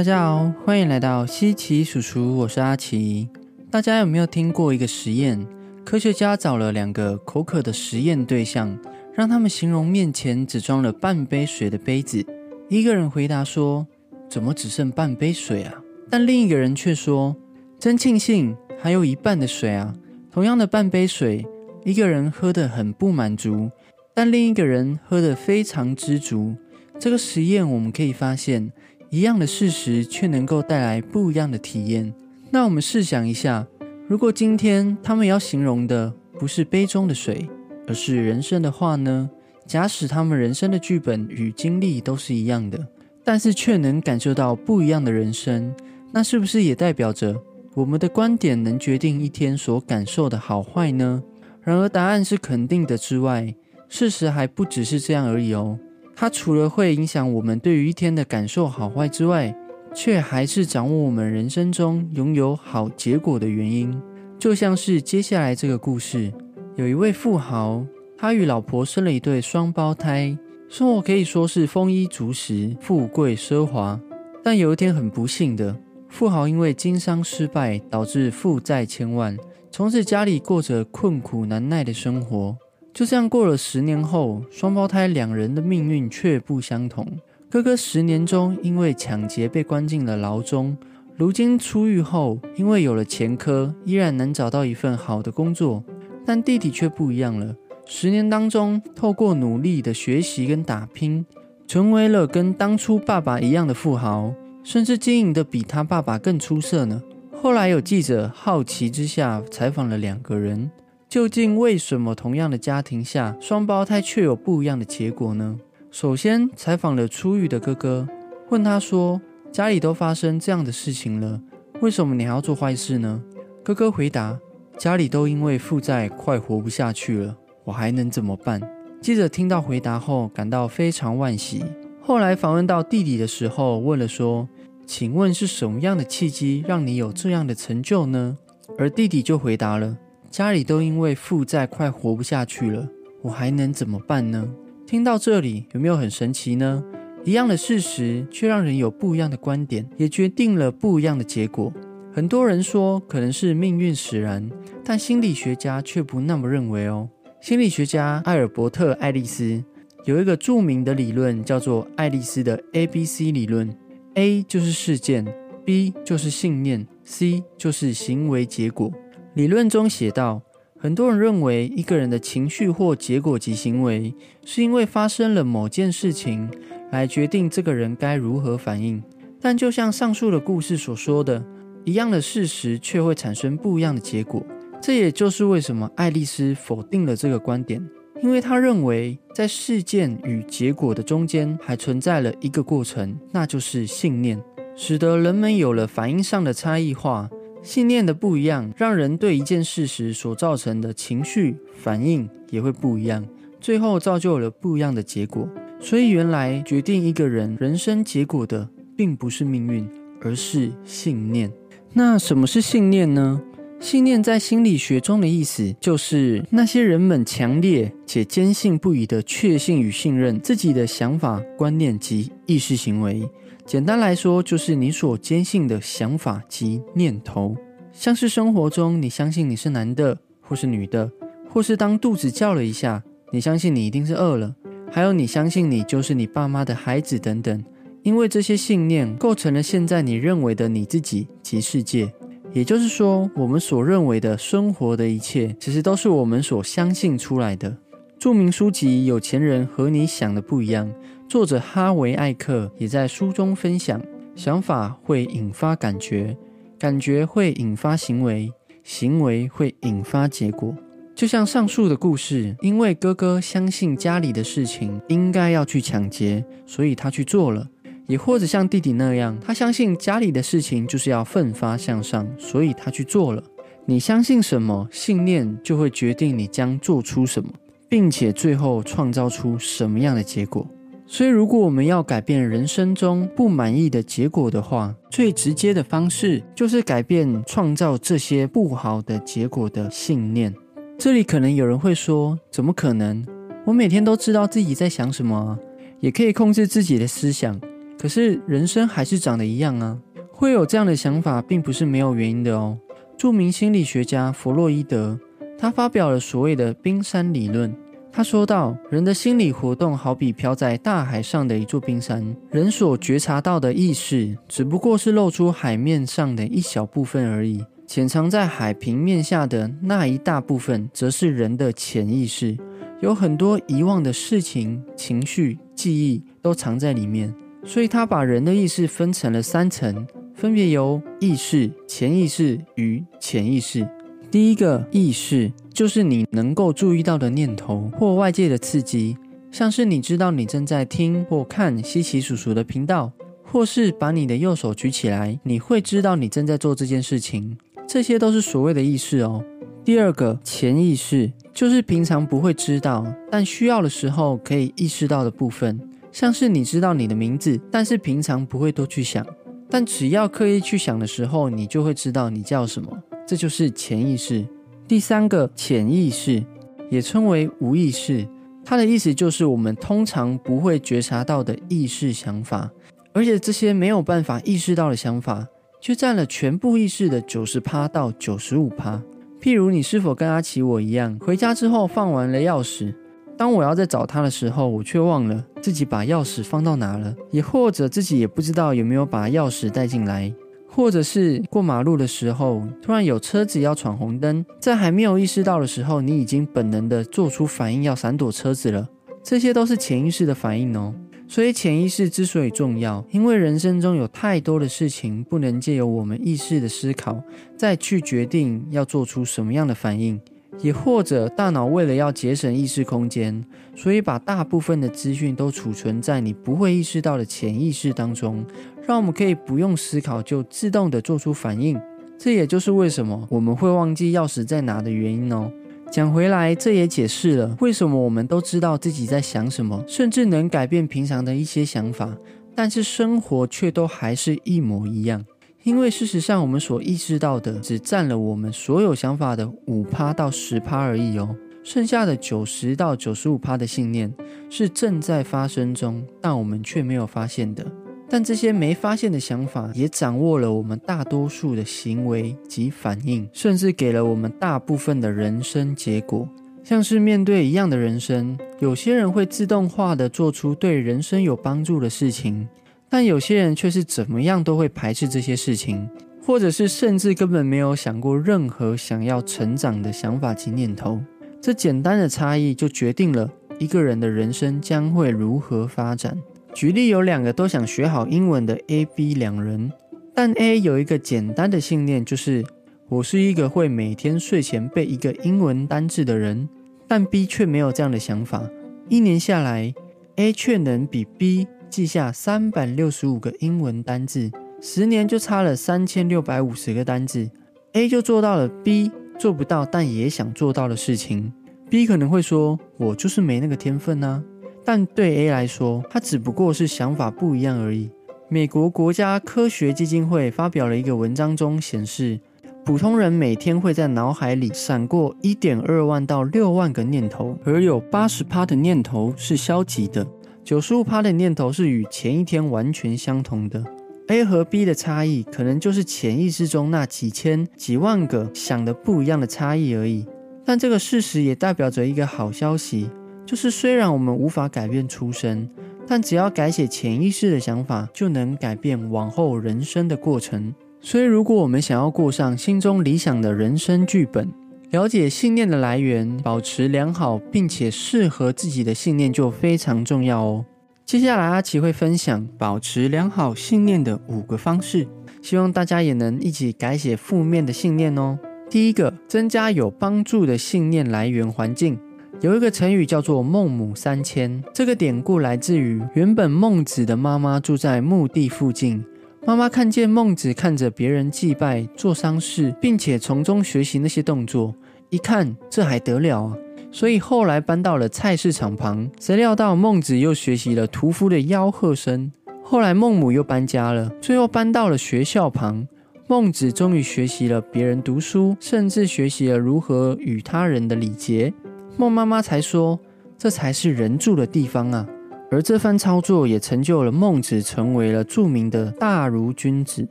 大家好，欢迎来到西奇叔叔，我是阿奇。大家有没有听过一个实验？科学家找了两个口渴的实验对象，让他们形容面前只装了半杯水的杯子。一个人回答说：“怎么只剩半杯水啊？”但另一个人却说：“真庆幸还有一半的水啊！”同样的半杯水，一个人喝得很不满足，但另一个人喝得非常知足。这个实验我们可以发现。一样的事实，却能够带来不一样的体验。那我们试想一下，如果今天他们要形容的不是杯中的水，而是人生的话呢？假使他们人生的剧本与经历都是一样的，但是却能感受到不一样的人生，那是不是也代表着我们的观点能决定一天所感受的好坏呢？然而，答案是肯定的之外，事实还不只是这样而已哦。它除了会影响我们对于一天的感受好坏之外，却还是掌握我们人生中拥有好结果的原因。就像是接下来这个故事，有一位富豪，他与老婆生了一对双胞胎，生活可以说是丰衣足食、富贵奢华。但有一天很不幸的，富豪因为经商失败，导致负债千万，从此家里过着困苦难耐的生活。就这样过了十年后，双胞胎两人的命运却不相同。哥哥十年中因为抢劫被关进了牢中，如今出狱后，因为有了前科，依然能找到一份好的工作。但弟弟却不一样了，十年当中，透过努力的学习跟打拼，成为了跟当初爸爸一样的富豪，甚至经营的比他爸爸更出色呢。后来有记者好奇之下采访了两个人。究竟为什么同样的家庭下，双胞胎却有不一样的结果呢？首先采访了出狱的哥哥，问他说：“家里都发生这样的事情了，为什么你还要做坏事呢？”哥哥回答：“家里都因为负债快活不下去了，我还能怎么办？”记者听到回答后感到非常惋惜。后来访问到弟弟的时候，问了说：“请问是什么样的契机让你有这样的成就呢？”而弟弟就回答了。家里都因为负债快活不下去了，我还能怎么办呢？听到这里，有没有很神奇呢？一样的事实，却让人有不一样的观点，也决定了不一样的结果。很多人说可能是命运使然，但心理学家却不那么认为哦。心理学家艾尔伯特·爱丽丝有一个著名的理论，叫做爱丽丝的 A B C 理论。A 就是事件，B 就是信念，C 就是行为结果。理论中写道，很多人认为一个人的情绪或结果及行为，是因为发生了某件事情来决定这个人该如何反应。但就像上述的故事所说的，一样的事实却会产生不一样的结果。这也就是为什么爱丽丝否定了这个观点，因为她认为在事件与结果的中间还存在了一个过程，那就是信念，使得人们有了反应上的差异化。信念的不一样，让人对一件事实所造成的情绪反应也会不一样，最后造就了不一样的结果。所以，原来决定一个人人生结果的，并不是命运，而是信念。那什么是信念呢？信念在心理学中的意思，就是那些人们强烈且坚信不疑的确信与信任自己的想法、观念及意识行为。简单来说，就是你所坚信的想法及念头，像是生活中你相信你是男的或是女的，或是当肚子叫了一下，你相信你一定是饿了，还有你相信你就是你爸妈的孩子等等。因为这些信念构成了现在你认为的你自己及世界。也就是说，我们所认为的生活的一切，其实都是我们所相信出来的。著名书籍《有钱人和你想的不一样》。作者哈维·艾克也在书中分享：想法会引发感觉，感觉会引发行为，行为会引发结果。就像上述的故事，因为哥哥相信家里的事情应该要去抢劫，所以他去做了；也或者像弟弟那样，他相信家里的事情就是要奋发向上，所以他去做了。你相信什么，信念就会决定你将做出什么，并且最后创造出什么样的结果。所以，如果我们要改变人生中不满意的结果的话，最直接的方式就是改变创造这些不好的结果的信念。这里可能有人会说：“怎么可能？我每天都知道自己在想什么，也可以控制自己的思想。”可是人生还是长得一样啊。会有这样的想法，并不是没有原因的哦。著名心理学家弗洛伊德，他发表了所谓的冰山理论。他说道：“人的心理活动好比漂在大海上的一座冰山，人所觉察到的意识只不过是露出海面上的一小部分而已，潜藏在海平面下的那一大部分，则是人的潜意识。有很多遗忘的事情、情绪、记忆都藏在里面。所以，他把人的意识分成了三层。”分别由意识、潜意识与潜意识。第一个意识就是你能够注意到的念头或外界的刺激，像是你知道你正在听或看稀奇叔叔的频道，或是把你的右手举起来，你会知道你正在做这件事情。这些都是所谓的意识哦。第二个潜意识就是平常不会知道，但需要的时候可以意识到的部分，像是你知道你的名字，但是平常不会多去想。但只要刻意去想的时候，你就会知道你叫什么，这就是潜意识。第三个潜意识也称为无意识，它的意思就是我们通常不会觉察到的意识想法，而且这些没有办法意识到的想法，却占了全部意识的九十趴到九十五趴。譬如你是否跟阿奇我一样，回家之后放完了钥匙？当我要再找他的时候，我却忘了自己把钥匙放到哪了，也或者自己也不知道有没有把钥匙带进来，或者是过马路的时候，突然有车子要闯红灯，在还没有意识到的时候，你已经本能的做出反应要闪躲车子了。这些都是潜意识的反应哦。所以潜意识之所以重要，因为人生中有太多的事情不能借由我们意识的思考再去决定要做出什么样的反应。也或者，大脑为了要节省意识空间，所以把大部分的资讯都储存在你不会意识到的潜意识当中，让我们可以不用思考就自动的做出反应。这也就是为什么我们会忘记钥匙在哪的原因哦。讲回来，这也解释了为什么我们都知道自己在想什么，甚至能改变平常的一些想法，但是生活却都还是一模一样。因为事实上，我们所意识到的只占了我们所有想法的五趴到十趴而已哦，剩下的九十到九十五趴的信念是正在发生中，但我们却没有发现的。但这些没发现的想法也掌握了我们大多数的行为及反应，甚至给了我们大部分的人生结果。像是面对一样的人生，有些人会自动化的做出对人生有帮助的事情。但有些人却是怎么样都会排斥这些事情，或者是甚至根本没有想过任何想要成长的想法及念头。这简单的差异就决定了一个人的人生将会如何发展。举例有两个都想学好英文的 A、B 两人，但 A 有一个简单的信念，就是我是一个会每天睡前背一个英文单字的人，但 B 却没有这样的想法。一年下来，A 却能比 B。记下三百六十五个英文单字，十年就差了三千六百五十个单字。A 就做到了 B 做不到但也想做到的事情。B 可能会说：“我就是没那个天分啊。”但对 A 来说，他只不过是想法不一样而已。美国国家科学基金会发表了一个文章中显示，普通人每天会在脑海里闪过一点二万到六万个念头，而有八十趴的念头是消极的。九十五趴的念头是与前一天完全相同的。A 和 B 的差异，可能就是潜意识中那几千几万个想的不一样的差异而已。但这个事实也代表着一个好消息，就是虽然我们无法改变出生，但只要改写潜意识的想法，就能改变往后人生的过程。所以，如果我们想要过上心中理想的人生剧本，了解信念的来源，保持良好并且适合自己的信念就非常重要哦。接下来阿奇会分享保持良好信念的五个方式，希望大家也能一起改写负面的信念哦。第一个，增加有帮助的信念来源环境。有一个成语叫做“孟母三迁”，这个典故来自于原本孟子的妈妈住在墓地附近。妈妈看见孟子看着别人祭拜、做丧事，并且从中学习那些动作，一看这还得了啊！所以后来搬到了菜市场旁。谁料到孟子又学习了屠夫的吆喝声。后来孟母又搬家了，最后搬到了学校旁。孟子终于学习了别人读书，甚至学习了如何与他人的礼节。孟妈妈才说：“这才是人住的地方啊！”而这番操作也成就了孟子，成为了著名的大儒君子。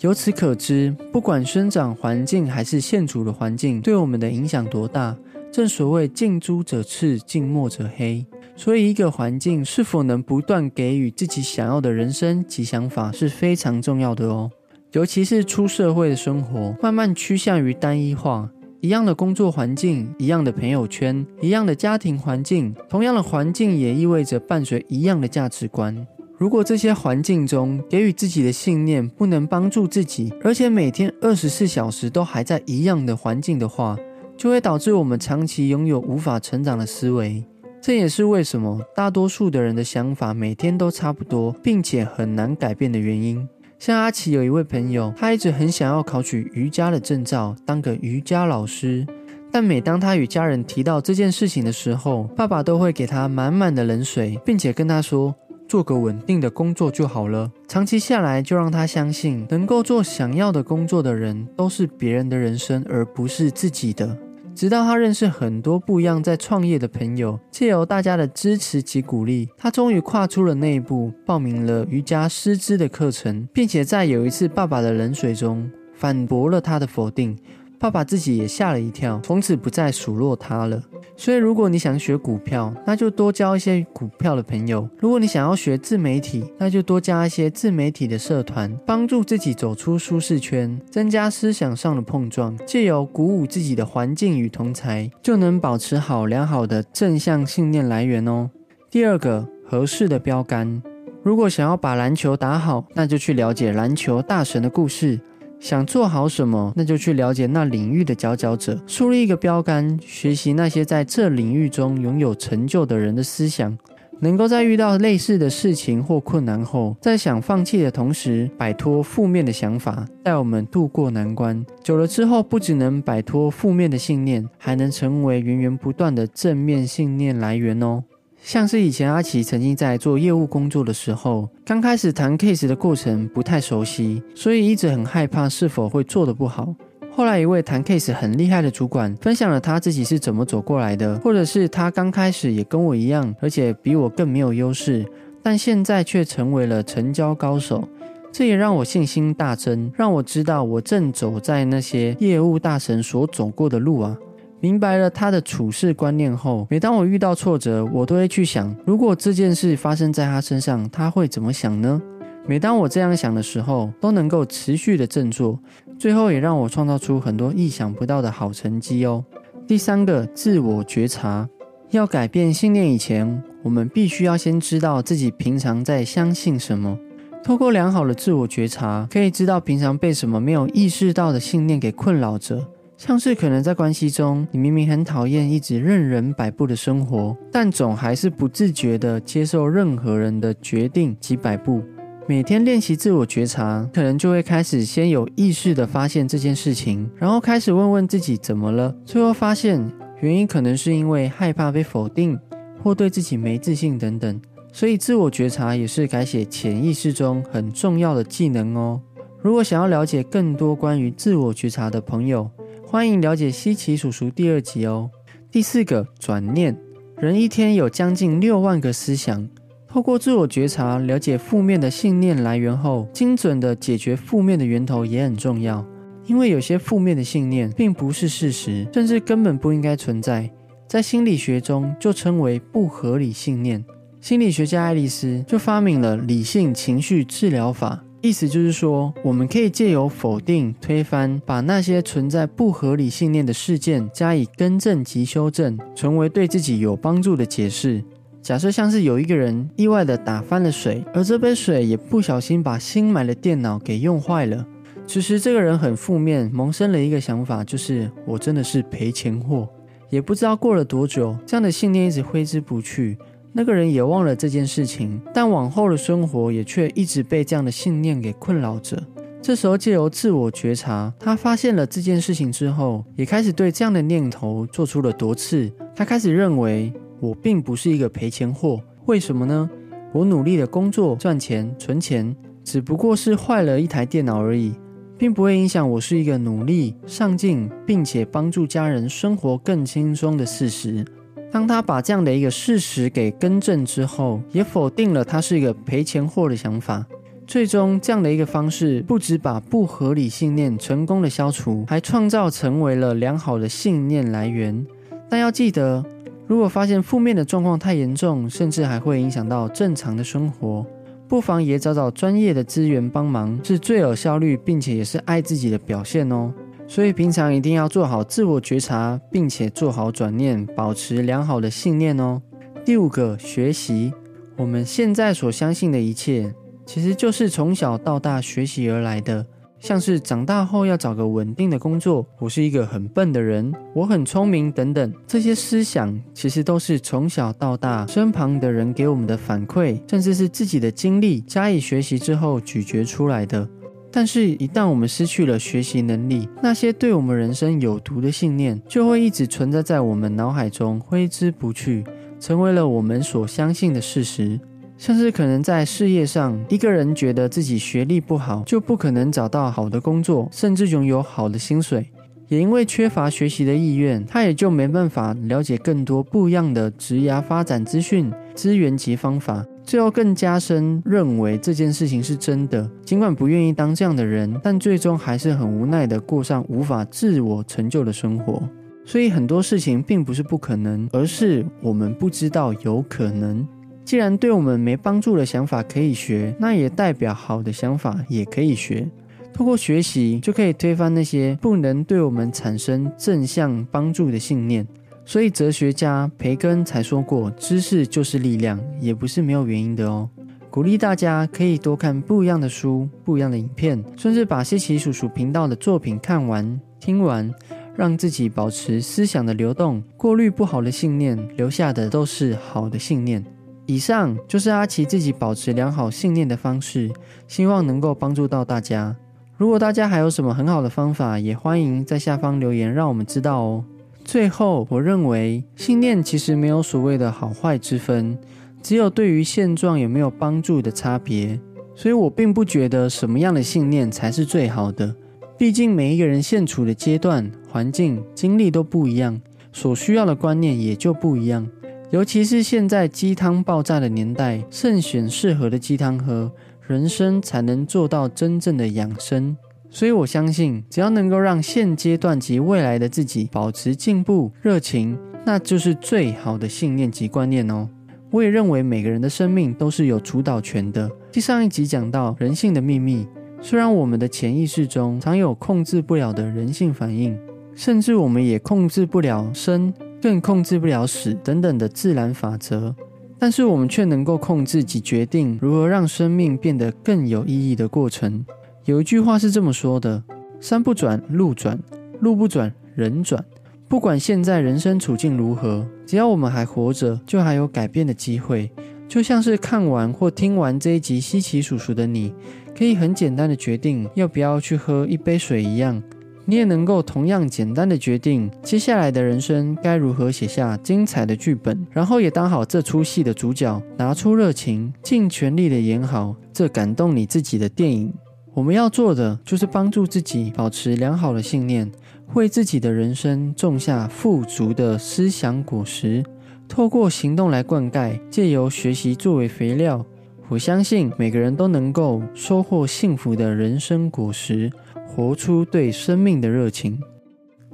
由此可知，不管生长环境还是现处的环境，对我们的影响多大。正所谓近朱者赤，近墨者黑。所以，一个环境是否能不断给予自己想要的人生及想法，是非常重要的哦。尤其是出社会的生活，慢慢趋向于单一化。一样的工作环境，一样的朋友圈，一样的家庭环境，同样的环境也意味着伴随一样的价值观。如果这些环境中给予自己的信念不能帮助自己，而且每天二十四小时都还在一样的环境的话，就会导致我们长期拥有无法成长的思维，这也是为什么大多数的人的想法每天都差不多，并且很难改变的原因。像阿奇有一位朋友，他一直很想要考取瑜伽的证照，当个瑜伽老师。但每当他与家人提到这件事情的时候，爸爸都会给他满满的冷水，并且跟他说：“做个稳定的工作就好了。”长期下来，就让他相信，能够做想要的工作的人，都是别人的人生，而不是自己的。直到他认识很多不一样在创业的朋友，借由大家的支持及鼓励，他终于跨出了那一步，报名了瑜伽师资的课程，并且在有一次爸爸的冷水中反驳了他的否定。爸爸自己也吓了一跳，从此不再数落他了。所以，如果你想学股票，那就多交一些股票的朋友；如果你想要学自媒体，那就多加一些自媒体的社团，帮助自己走出舒适圈，增加思想上的碰撞，借由鼓舞自己的环境与同才，就能保持好良好的正向信念来源哦。第二个，合适的标杆。如果想要把篮球打好，那就去了解篮球大神的故事。想做好什么，那就去了解那领域的佼佼者，树立一个标杆，学习那些在这领域中拥有成就的人的思想，能够在遇到类似的事情或困难后，在想放弃的同时，摆脱负面的想法，带我们度过难关。久了之后，不只能摆脱负面的信念，还能成为源源不断的正面信念来源哦。像是以前阿奇曾经在做业务工作的时候，刚开始谈 case 的过程不太熟悉，所以一直很害怕是否会做得不好。后来一位谈 case 很厉害的主管分享了他自己是怎么走过来的，或者是他刚开始也跟我一样，而且比我更没有优势，但现在却成为了成交高手。这也让我信心大增，让我知道我正走在那些业务大神所走过的路啊。明白了他的处事观念后，每当我遇到挫折，我都会去想，如果这件事发生在他身上，他会怎么想呢？每当我这样想的时候，都能够持续的振作，最后也让我创造出很多意想不到的好成绩哦。第三个，自我觉察，要改变信念以前，我们必须要先知道自己平常在相信什么。透过良好的自我觉察，可以知道平常被什么没有意识到的信念给困扰着。像是可能在关系中，你明明很讨厌一直任人摆布的生活，但总还是不自觉地接受任何人的决定及摆布。每天练习自我觉察，可能就会开始先有意识地发现这件事情，然后开始问问自己怎么了。最后发现原因可能是因为害怕被否定，或对自己没自信等等。所以自我觉察也是改写潜意识中很重要的技能哦。如果想要了解更多关于自我觉察的朋友，欢迎了解西奇叔叔第二集哦。第四个转念，人一天有将近六万个思想，透过自我觉察，了解负面的信念来源后，精准的解决负面的源头也很重要。因为有些负面的信念并不是事实，甚至根本不应该存在，在心理学中就称为不合理信念。心理学家爱丽丝就发明了理性情绪治疗法。意思就是说，我们可以借由否定、推翻，把那些存在不合理信念的事件加以更正及修正，成为对自己有帮助的解释。假设像是有一个人意外的打翻了水，而这杯水也不小心把新买的电脑给用坏了。此时这个人很负面，萌生了一个想法，就是我真的是赔钱货。也不知道过了多久，这样的信念一直挥之不去。那个人也忘了这件事情，但往后的生活也却一直被这样的信念给困扰着。这时候借由自我觉察，他发现了这件事情之后，也开始对这样的念头做出了夺刺。他开始认为，我并不是一个赔钱货。为什么呢？我努力的工作赚钱存钱，只不过是坏了一台电脑而已，并不会影响我是一个努力上进，并且帮助家人生活更轻松的事实。当他把这样的一个事实给更正之后，也否定了他是一个赔钱货的想法。最终，这样的一个方式不止把不合理信念成功的消除，还创造成为了良好的信念来源。但要记得，如果发现负面的状况太严重，甚至还会影响到正常的生活，不妨也找找专业的资源帮忙，是最有效率，并且也是爱自己的表现哦。所以平常一定要做好自我觉察，并且做好转念，保持良好的信念哦。第五个，学习我们现在所相信的一切。其实就是从小到大学习而来的，像是长大后要找个稳定的工作，我是一个很笨的人，我很聪明等等，这些思想其实都是从小到大身旁的人给我们的反馈，甚至是自己的经历加以学习之后咀嚼出来的。但是，一旦我们失去了学习能力，那些对我们人生有毒的信念就会一直存在在我们脑海中，挥之不去，成为了我们所相信的事实。像是可能在事业上，一个人觉得自己学历不好，就不可能找到好的工作，甚至拥有好的薪水。也因为缺乏学习的意愿，他也就没办法了解更多不一样的职涯发展资讯、资源及方法。最后更加深认为这件事情是真的。尽管不愿意当这样的人，但最终还是很无奈的过上无法自我成就的生活。所以很多事情并不是不可能，而是我们不知道有可能。既然对我们没帮助的想法可以学，那也代表好的想法也可以学。透过学习，就可以推翻那些不能对我们产生正向帮助的信念。所以，哲学家培根才说过：“知识就是力量。”也不是没有原因的哦。鼓励大家可以多看不一样的书、不一样的影片，甚至把西奇叔叔频道的作品看完、听完，让自己保持思想的流动，过滤不好的信念，留下的都是好的信念。以上就是阿奇自己保持良好信念的方式，希望能够帮助到大家。如果大家还有什么很好的方法，也欢迎在下方留言，让我们知道哦。最后，我认为信念其实没有所谓的好坏之分，只有对于现状有没有帮助的差别。所以我并不觉得什么样的信念才是最好的，毕竟每一个人现处的阶段、环境、经历都不一样，所需要的观念也就不一样。尤其是现在鸡汤爆炸的年代，慎选适合的鸡汤喝，人生才能做到真正的养生。所以我相信，只要能够让现阶段及未来的自己保持进步、热情，那就是最好的信念及观念哦。我也认为每个人的生命都是有主导权的。上一集讲到人性的秘密，虽然我们的潜意识中常有控制不了的人性反应，甚至我们也控制不了生。更控制不了死等等的自然法则，但是我们却能够控制及决定如何让生命变得更有意义的过程。有一句话是这么说的：山不转路转，路不转人转。不管现在人生处境如何，只要我们还活着，就还有改变的机会。就像是看完或听完这一集稀奇叔叔的你，可以很简单的决定要不要去喝一杯水一样。你也能够同样简单的决定接下来的人生该如何写下精彩的剧本，然后也当好这出戏的主角，拿出热情，尽全力的演好这感动你自己的电影。我们要做的就是帮助自己保持良好的信念，为自己的人生种下富足的思想果实，透过行动来灌溉，借由学习作为肥料。我相信每个人都能够收获幸福的人生果实。活出对生命的热情。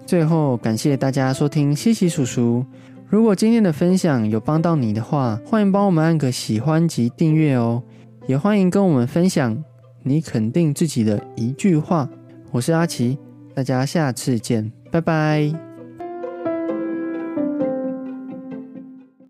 最后，感谢大家收听西西叔叔。如果今天的分享有帮到你的话，欢迎帮我们按个喜欢及订阅哦。也欢迎跟我们分享你肯定自己的一句话。我是阿奇，大家下次见，拜拜。